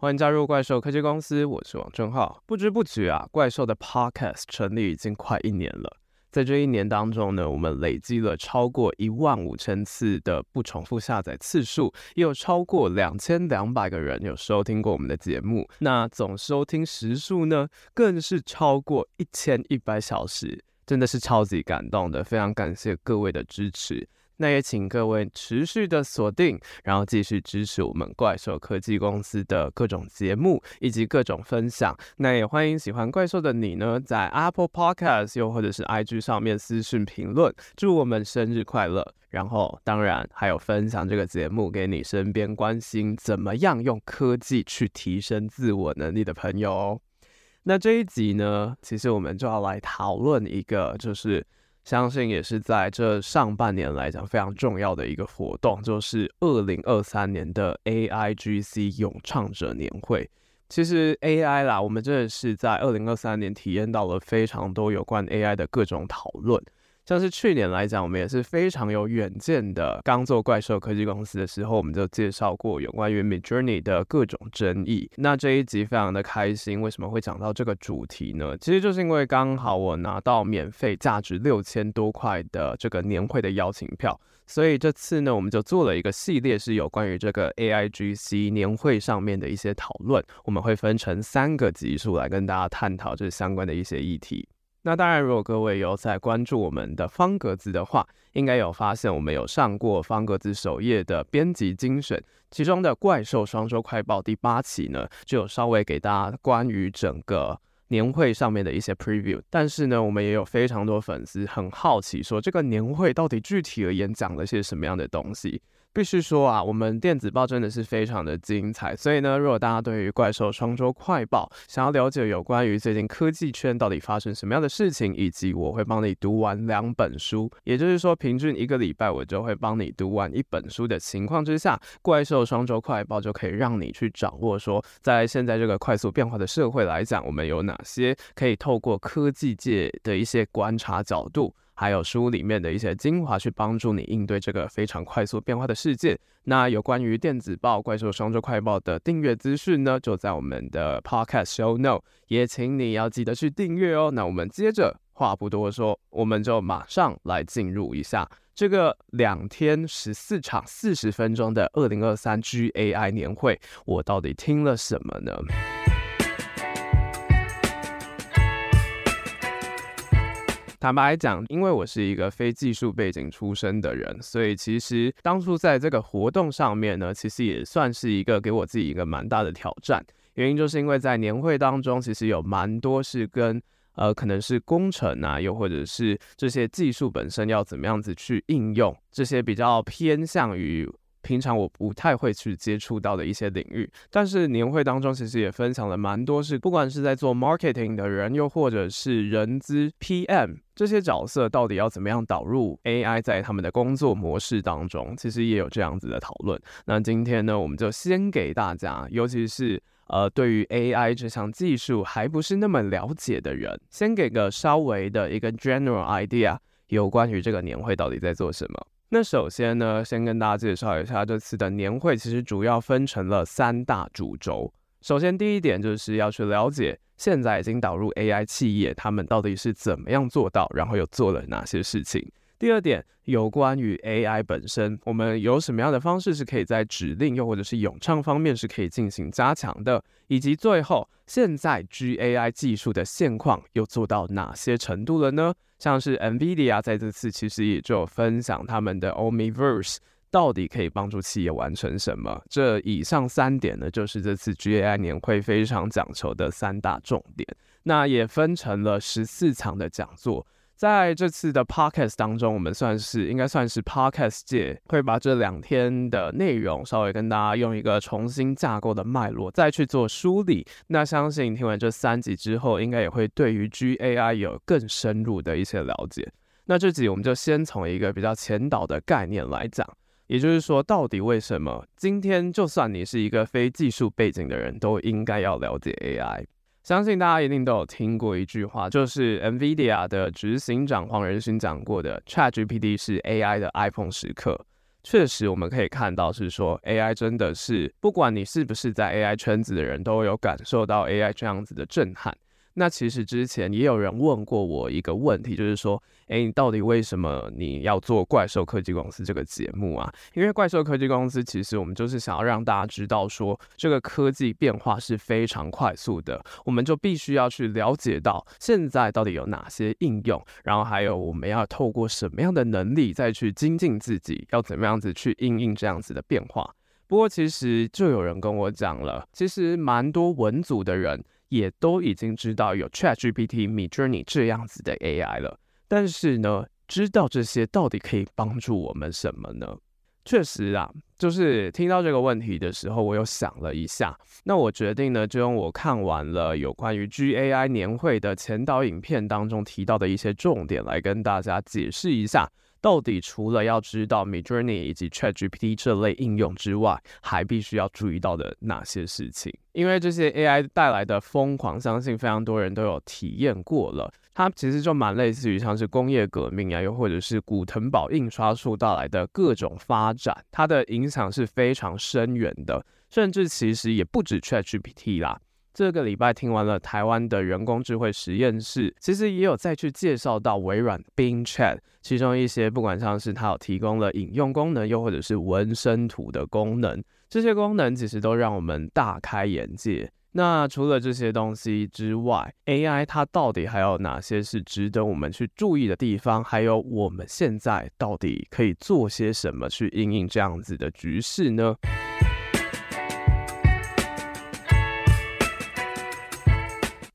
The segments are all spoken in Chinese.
欢迎加入怪兽科技公司，我是王正浩。不知不觉啊，怪兽的 Podcast 成立已经快一年了。在这一年当中呢，我们累积了超过一万五千次的不重复下载次数，也有超过两千两百个人有收听过我们的节目。那总收听时数呢，更是超过一千一百小时，真的是超级感动的，非常感谢各位的支持。那也请各位持续的锁定，然后继续支持我们怪兽科技公司的各种节目以及各种分享。那也欢迎喜欢怪兽的你呢，在 Apple Podcast 又或者是 IG 上面私讯评论，祝我们生日快乐。然后当然还有分享这个节目给你身边关心怎么样用科技去提升自我能力的朋友哦。那这一集呢，其实我们就要来讨论一个就是。相信也是在这上半年来讲非常重要的一个活动，就是二零二三年的 AIGC 咏唱者年会。其实 AI 啦，我们真的是在二零二三年体验到了非常多有关 AI 的各种讨论。像是去年来讲，我们也是非常有远见的。刚做怪兽科技公司的时候，我们就介绍过有关于 Midjourney 的各种争议。那这一集非常的开心，为什么会讲到这个主题呢？其实就是因为刚好我拿到免费价值六千多块的这个年会的邀请票，所以这次呢，我们就做了一个系列，是有关于这个 AIGC 年会上面的一些讨论。我们会分成三个集数来跟大家探讨这相关的一些议题。那当然，如果各位有在关注我们的方格子的话，应该有发现我们有上过方格子首页的编辑精选，其中的怪兽双周快报第八期呢，就有稍微给大家关于整个年会上面的一些 preview。但是呢，我们也有非常多粉丝很好奇，说这个年会到底具体而言讲了些什么样的东西。必须说啊，我们电子报真的是非常的精彩。所以呢，如果大家对于怪兽双周快报想要了解有关于最近科技圈到底发生什么样的事情，以及我会帮你读完两本书，也就是说平均一个礼拜我就会帮你读完一本书的情况之下，怪兽双周快报就可以让你去掌握说，在现在这个快速变化的社会来讲，我们有哪些可以透过科技界的一些观察角度。还有书里面的一些精华，去帮助你应对这个非常快速变化的世界。那有关于电子报《怪兽双周快报》的订阅资讯呢，就在我们的 Podcast Show Note，也请你要记得去订阅哦。那我们接着话不多说，我们就马上来进入一下这个两天十四场四十分钟的二零二三 GAI 年会，我到底听了什么呢？坦白讲，因为我是一个非技术背景出身的人，所以其实当初在这个活动上面呢，其实也算是一个给我自己一个蛮大的挑战。原因就是因为在年会当中，其实有蛮多是跟呃，可能是工程啊，又或者是这些技术本身要怎么样子去应用，这些比较偏向于。平常我不太会去接触到的一些领域，但是年会当中其实也分享了蛮多，是不管是在做 marketing 的人，又或者是人资 PM 这些角色，到底要怎么样导入 AI 在他们的工作模式当中，其实也有这样子的讨论。那今天呢，我们就先给大家，尤其是呃对于 AI 这项技术还不是那么了解的人，先给个稍微的一个 general idea，有关于这个年会到底在做什么。那首先呢，先跟大家介绍一下这次的年会，其实主要分成了三大主轴。首先，第一点就是要去了解现在已经导入 AI 企业，他们到底是怎么样做到，然后又做了哪些事情。第二点，有关于 AI 本身，我们有什么样的方式是可以在指令又或者是咏唱方面是可以进行加强的，以及最后，现在 GAI 技术的现况又做到哪些程度了呢？像是 NVIDIA 在这次其实也就分享他们的 Omniverse 到底可以帮助企业完成什么。这以上三点呢，就是这次 GAI 年会非常讲求的三大重点。那也分成了十四场的讲座。在这次的 podcast 当中，我们算是应该算是 podcast 界会把这两天的内容稍微跟大家用一个重新架构的脉络再去做梳理。那相信听完这三集之后，应该也会对于 GAI 有更深入的一些了解。那这集我们就先从一个比较前导的概念来讲，也就是说，到底为什么今天就算你是一个非技术背景的人都应该要了解 AI？相信大家一定都有听过一句话，就是 NVIDIA 的执行长黄仁勋讲过的：“ChatGPT 是 AI 的 iPhone 时刻。”确实我们可以看到是说，AI 真的是不管你是不是在 AI 圈子的人都有感受到 AI 这样子的震撼。那其实之前也有人问过我一个问题，就是说，诶，你到底为什么你要做怪兽科技公司这个节目啊？因为怪兽科技公司其实我们就是想要让大家知道说，这个科技变化是非常快速的，我们就必须要去了解到现在到底有哪些应用，然后还有我们要透过什么样的能力再去精进自己，要怎么样子去应应这样子的变化。不过其实就有人跟我讲了，其实蛮多文组的人。也都已经知道有 ChatGPT、Midjourney 这样子的 AI 了，但是呢，知道这些到底可以帮助我们什么呢？确实啊，就是听到这个问题的时候，我又想了一下，那我决定呢，就用我看完了有关于 GAI 年会的前导影片当中提到的一些重点来跟大家解释一下。到底除了要知道 Midjourney 以及 ChatGPT 这类应用之外，还必须要注意到的哪些事情？因为这些 AI 带来的疯狂，相信非常多人都有体验过了。它其实就蛮类似于像是工业革命啊，又或者是古腾堡印刷术带来的各种发展，它的影响是非常深远的，甚至其实也不止 ChatGPT 啦。这个礼拜听完了台湾的人工智慧实验室，其实也有再去介绍到微软 Bing Chat，其中一些不管像是它有提供了引用功能，又或者是纹身图的功能，这些功能其实都让我们大开眼界。那除了这些东西之外，AI 它到底还有哪些是值得我们去注意的地方？还有我们现在到底可以做些什么去应应这样子的局势呢？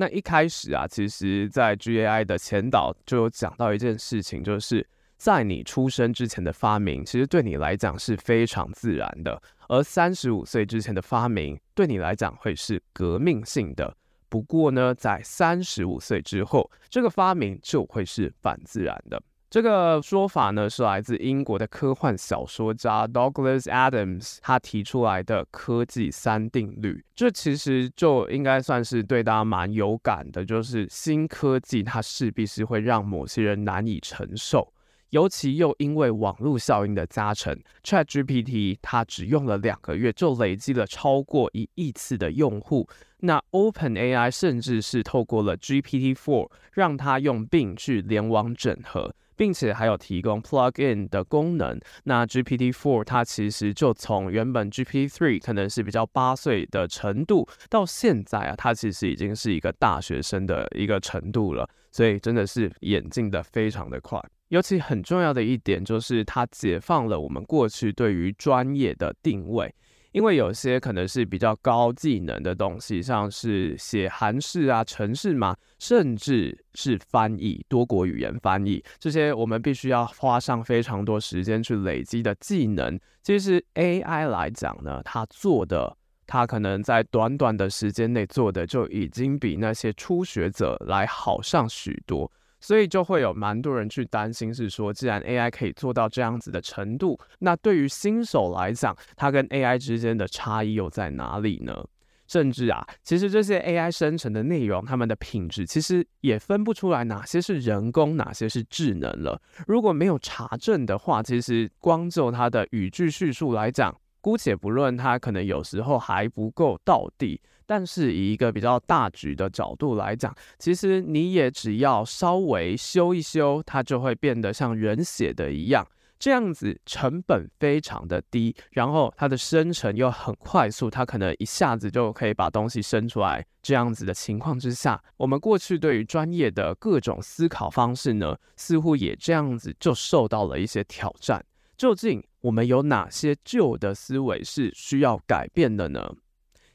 那一开始啊，其实，在 GAI 的前导就有讲到一件事情，就是在你出生之前的发明，其实对你来讲是非常自然的；而三十五岁之前的发明，对你来讲会是革命性的。不过呢，在三十五岁之后，这个发明就会是反自然的。这个说法呢，是来自英国的科幻小说家 Douglas Adams 他提出来的科技三定律。这其实就应该算是对大家蛮有感的，就是新科技它势必是会让某些人难以承受，尤其又因为网络效应的加成，ChatGPT 它只用了两个月就累积了超过一亿次的用户。那 OpenAI 甚至是透过了 GPT-4 让它用 Bing 去联网整合。并且还有提供 plug-in 的功能。那 GPT-4 它其实就从原本 GPT-3 可能是比较八岁的程度，到现在啊，它其实已经是一个大学生的一个程度了。所以真的是演进的非常的快。尤其很重要的一点就是，它解放了我们过去对于专业的定位。因为有些可能是比较高技能的东西，像是写韩式啊、程式嘛，甚至是翻译多国语言翻译，这些我们必须要花上非常多时间去累积的技能。其实 AI 来讲呢，它做的，它可能在短短的时间内做的就已经比那些初学者来好上许多。所以就会有蛮多人去担心，是说，既然 AI 可以做到这样子的程度，那对于新手来讲，它跟 AI 之间的差异又在哪里呢？甚至啊，其实这些 AI 生成的内容，它们的品质其实也分不出来哪些是人工，哪些是智能了。如果没有查证的话，其实光就它的语句叙述来讲，姑且不论它可能有时候还不够到底。但是以一个比较大局的角度来讲，其实你也只要稍微修一修，它就会变得像人写的一样，这样子成本非常的低，然后它的生成又很快速，它可能一下子就可以把东西生出来。这样子的情况之下，我们过去对于专业的各种思考方式呢，似乎也这样子就受到了一些挑战。究竟我们有哪些旧的思维是需要改变的呢？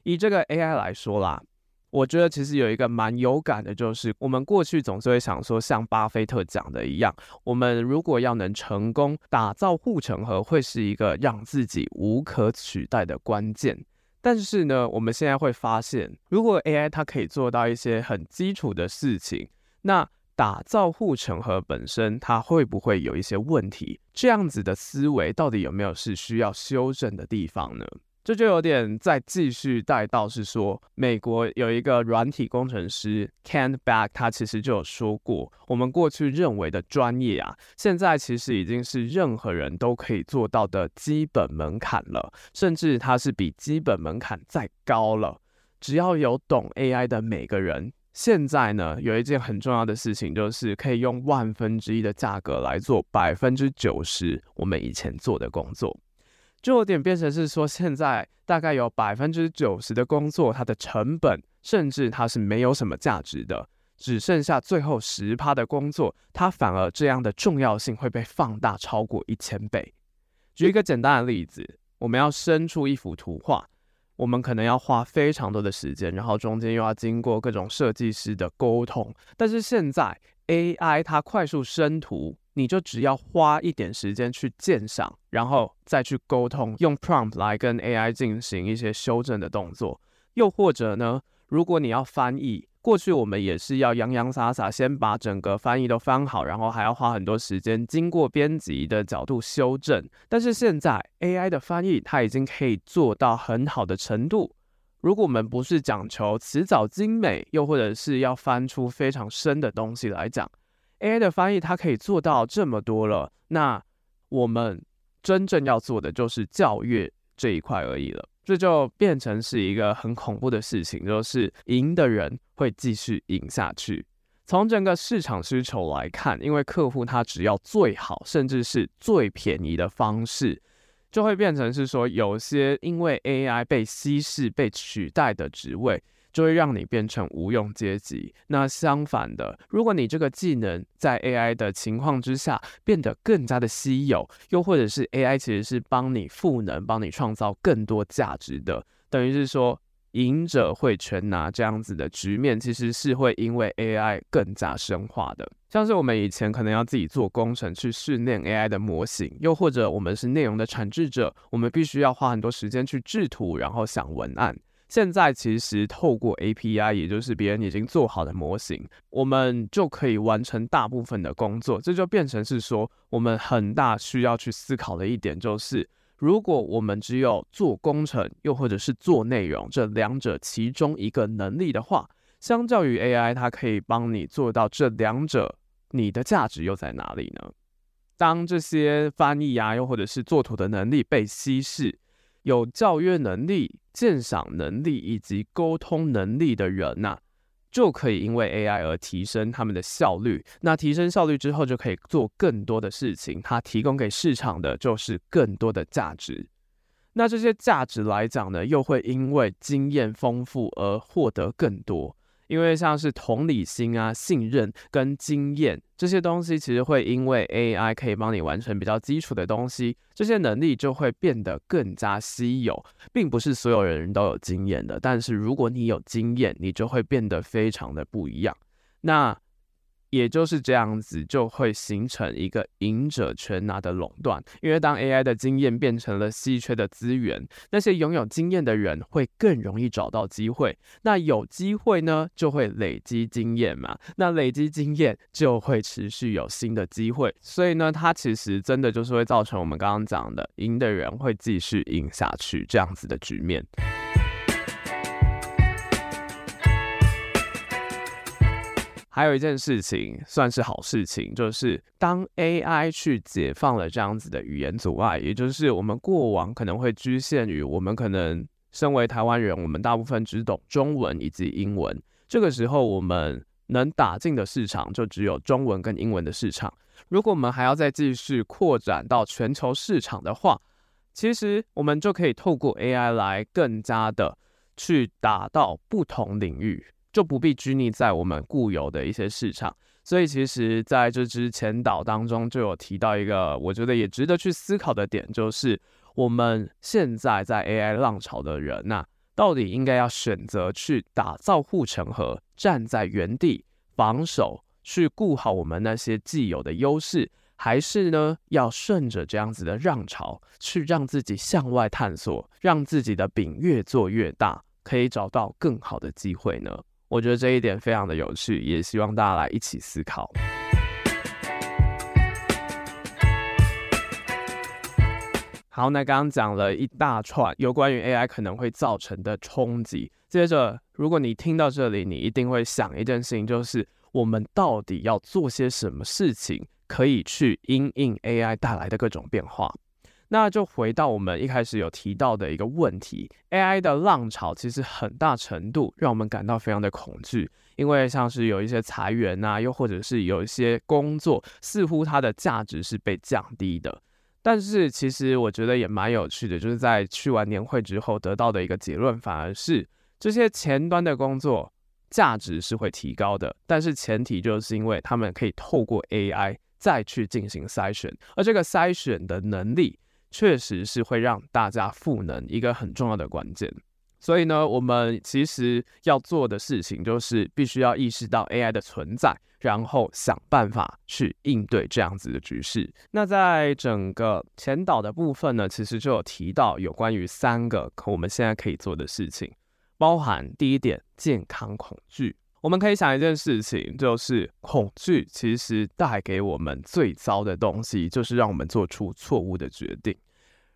以这个 AI 来说啦，我觉得其实有一个蛮有感的，就是我们过去总是会想说，像巴菲特讲的一样，我们如果要能成功打造护城河，会是一个让自己无可取代的关键。但是呢，我们现在会发现，如果 AI 它可以做到一些很基础的事情，那打造护城河本身，它会不会有一些问题？这样子的思维到底有没有是需要修正的地方呢？这就有点再继续带到是说，美国有一个软体工程师 Kent Beck，他其实就有说过，我们过去认为的专业啊，现在其实已经是任何人都可以做到的基本门槛了，甚至它是比基本门槛再高了。只要有懂 AI 的每个人，现在呢，有一件很重要的事情，就是可以用万分之一的价格来做百分之九十我们以前做的工作。就有点变成是说，现在大概有百分之九十的工作，它的成本甚至它是没有什么价值的，只剩下最后十趴的工作，它反而这样的重要性会被放大超过一千倍。举一个简单的例子，我们要生出一幅图画，我们可能要花非常多的时间，然后中间又要经过各种设计师的沟通，但是现在 AI 它快速生图。你就只要花一点时间去鉴赏，然后再去沟通，用 prompt 来跟 AI 进行一些修正的动作。又或者呢，如果你要翻译，过去我们也是要洋洋洒洒先把整个翻译都翻好，然后还要花很多时间经过编辑的角度修正。但是现在 AI 的翻译它已经可以做到很好的程度。如果我们不是讲求词藻精美，又或者是要翻出非常深的东西来讲。AI 的翻译，它可以做到这么多了，那我们真正要做的就是教育这一块而已了。这就变成是一个很恐怖的事情，就是赢的人会继续赢下去。从整个市场需求来看，因为客户他只要最好，甚至是最便宜的方式，就会变成是说，有些因为 AI 被稀释、被取代的职位。就会让你变成无用阶级。那相反的，如果你这个技能在 AI 的情况之下变得更加的稀有，又或者是 AI 其实是帮你赋能、帮你创造更多价值的，等于是说赢者会全拿这样子的局面，其实是会因为 AI 更加深化的。像是我们以前可能要自己做工程去训练 AI 的模型，又或者我们是内容的产制者，我们必须要花很多时间去制图，然后想文案。现在其实透过 API，也就是别人已经做好的模型，我们就可以完成大部分的工作。这就变成是说，我们很大需要去思考的一点就是，如果我们只有做工程，又或者是做内容这两者其中一个能力的话，相较于 AI，它可以帮你做到这两者，你的价值又在哪里呢？当这些翻译啊，又或者是做图的能力被稀释，有教育能力、鉴赏能力以及沟通能力的人呐、就可以因为 AI 而提升他们的效率。那提升效率之后，就可以做更多的事情。它提供给市场的就是更多的价值。那这些价值来讲呢，又会因为经验丰富而获得更多。因为像是同理心啊、信任跟经验这些东西，其实会因为 AI 可以帮你完成比较基础的东西，这些能力就会变得更加稀有，并不是所有人都有经验的。但是如果你有经验，你就会变得非常的不一样。那也就是这样子，就会形成一个赢者全拿的垄断。因为当 AI 的经验变成了稀缺的资源，那些拥有经验的人会更容易找到机会。那有机会呢，就会累积经验嘛。那累积经验就会持续有新的机会。所以呢，它其实真的就是会造成我们刚刚讲的，赢的人会继续赢下去这样子的局面。还有一件事情算是好事情，就是当 AI 去解放了这样子的语言阻碍，也就是我们过往可能会局限于我们可能身为台湾人，我们大部分只懂中文以及英文，这个时候我们能打进的市场就只有中文跟英文的市场。如果我们还要再继续扩展到全球市场的话，其实我们就可以透过 AI 来更加的去打到不同领域。就不必拘泥在我们固有的一些市场，所以其实在这支前导当中就有提到一个我觉得也值得去思考的点，就是我们现在在 AI 浪潮的人呐、到底应该要选择去打造护城河，站在原地防守，去顾好我们那些既有的优势，还是呢要顺着这样子的浪潮，去让自己向外探索，让自己的饼越做越大，可以找到更好的机会呢？我觉得这一点非常的有趣，也希望大家来一起思考。好，那刚刚讲了一大串有关于 AI 可能会造成的冲击。接着，如果你听到这里，你一定会想一件事情，就是我们到底要做些什么事情，可以去因应 AI 带来的各种变化。那就回到我们一开始有提到的一个问题，AI 的浪潮其实很大程度让我们感到非常的恐惧，因为像是有一些裁员啊，又或者是有一些工作似乎它的价值是被降低的。但是其实我觉得也蛮有趣的，就是在去完年会之后得到的一个结论，反而是这些前端的工作价值是会提高的，但是前提就是因为他们可以透过 AI 再去进行筛选，而这个筛选的能力。确实是会让大家赋能一个很重要的关键，所以呢，我们其实要做的事情就是必须要意识到 AI 的存在，然后想办法去应对这样子的局势。那在整个前导的部分呢，其实就有提到有关于三个我们现在可以做的事情，包含第一点，健康恐惧。我们可以想一件事情，就是恐惧其实带给我们最糟的东西，就是让我们做出错误的决定。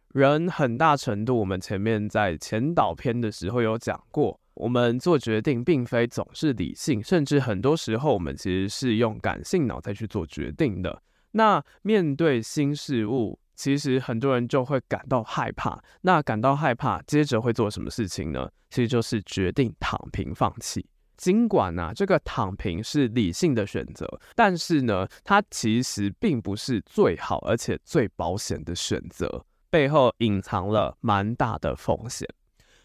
人很大程度，我们前面在前导篇的时候有讲过，我们做决定并非总是理性，甚至很多时候我们其实是用感性脑袋去做决定的。那面对新事物，其实很多人就会感到害怕。那感到害怕，接着会做什么事情呢？其实就是决定躺平放弃。尽管呢、这个躺平是理性的选择，但是呢，它其实并不是最好而且最保险的选择，背后隐藏了蛮大的风险。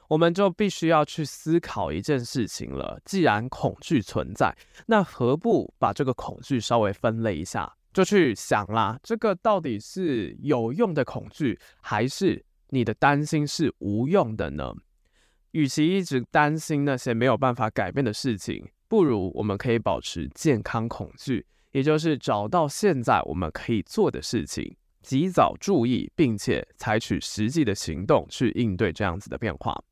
我们就必须要去思考一件事情了：既然恐惧存在，那何不把这个恐惧稍微分类一下，就去想啦，这个到底是有用的恐惧，还是你的担心是无用的呢？与其一直担心那些没有办法改变的事情，不如我们可以保持健康恐惧，也就是找到现在我们可以做的事情，及早注意，并且采取实际的行动去应对这样子的变化。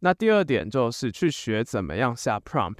那第二点就是去学怎么样下 prompt，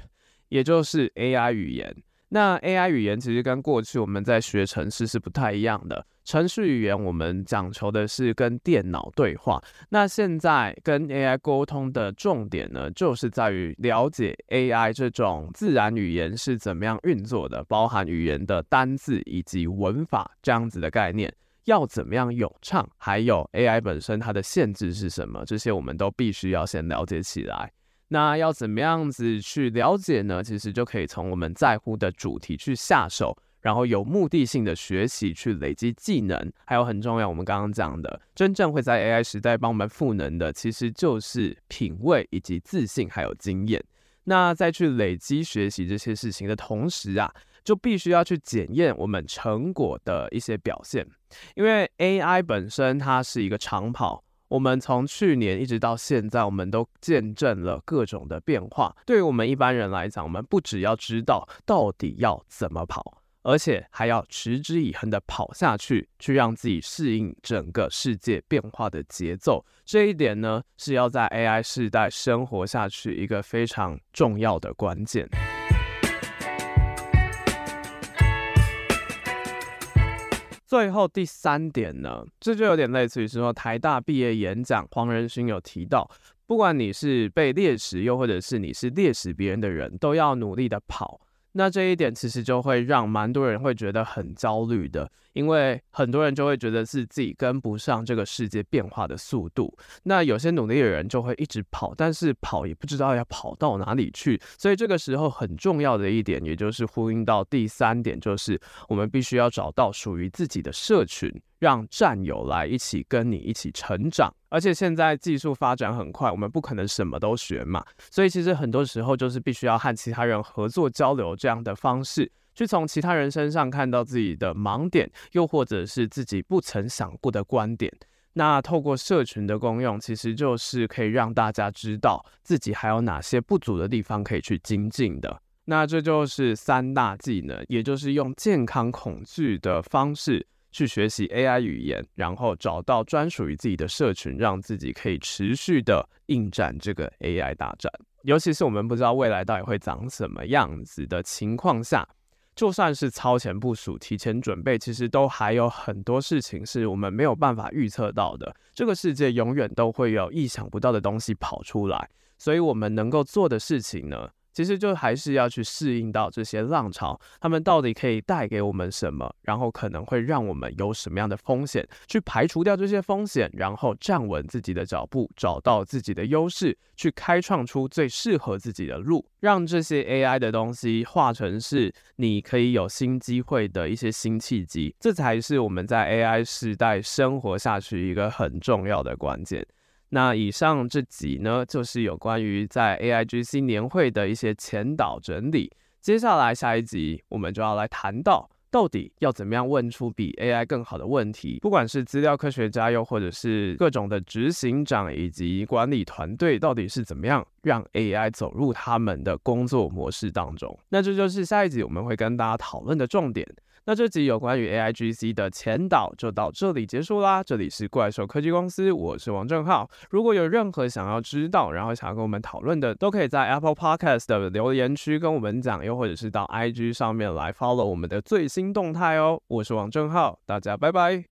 也就是 AI 语言。那 AI 语言其实跟过去我们在学程式是不太一样的。程式语言我们讲求的是跟电脑对话，那现在跟 AI 沟通的重点呢，就是在于了解 AI 这种自然语言是怎么样运作的，包含语言的单字以及文法这样子的概念，要怎么样咏唱，还有 AI 本身它的限制是什么，这些我们都必须要先了解起来。那要怎么样子去了解呢？其实就可以从我们在乎的主题去下手，然后有目的性的学习，去累积技能。还有很重要，我们刚刚讲的，真正会在 AI 时代帮我们赋能的，其实就是品味以及自信，还有经验。那在去累积学习这些事情的同时啊，就必须要去检验我们成果的一些表现，因为 AI 本身它是一个长跑。我们从去年一直到现在，我们都见证了各种的变化。对于我们一般人来讲，我们不只要知道到底要怎么跑，而且还要持之以恒的跑下去，去让自己适应整个世界变化的节奏。这一点呢，是要在 AI 时代生活下去一个非常重要的关键。最后第三点呢，这就有点类似于说台大毕业演讲，黄仁勋有提到，不管你是被猎食，又或者是你是猎食别人的人，都要努力的跑。那这一点其实就会让蛮多人会觉得很焦虑的。因为很多人就会觉得是自己跟不上这个世界变化的速度，那有些努力的人就会一直跑，但是跑也不知道要跑到哪里去。所以这个时候很重要的一点，也就是呼应到第三点，就是我们必须要找到属于自己的社群，让战友来一起跟你一起成长。而且现在技术发展很快，我们不可能什么都学嘛，所以其实很多时候就是必须要和其他人合作交流这样的方式。去从其他人身上看到自己的盲点，又或者是自己不曾想过的观点。那透过社群的功用，其实就是可以让大家知道自己还有哪些不足的地方可以去精进的。那这就是三大技能，也就是用健康恐惧的方式去学习 AI 语言，然后找到专属于自己的社群，让自己可以持续的应战这个 AI 大战。尤其是我们不知道未来到底会长什么样子的情况下。就算是超前部署、提前准备，其实都还有很多事情是我们没有办法预测到的。这个世界永远都会有意想不到的东西跑出来，所以我们能够做的事情呢，其实就还是要去适应到这些浪潮，他们到底可以带给我们什么，然后可能会让我们有什么样的风险，去排除掉这些风险，然后站稳自己的脚步，找到自己的优势，去开创出最适合自己的路，让这些 AI 的东西化成是你可以有新机会的一些新契机，这才是我们在 AI 时代生活下去一个很重要的关键。那以上这集呢，就是有关于在 AIGC 年会的一些前导整理。接下来下一集，我们就要来谈到，到底要怎么样问出比 AI 更好的问题。不管是资料科学家，又或者是各种的执行长以及管理团队，到底是怎么样让 AI 走入他们的工作模式当中？那这就是下一集我们会跟大家讨论的重点。那这集有关于 AIGC 的前导就到这里结束啦。这里是怪兽科技公司，我是王正浩。如果有任何想要知道，然后想要跟我们讨论的，都可以在 Apple Podcast 的留言区跟我们讲，又或者是到 IG 上面来 follow 我们的最新动态哦。我是王正浩，大家拜拜。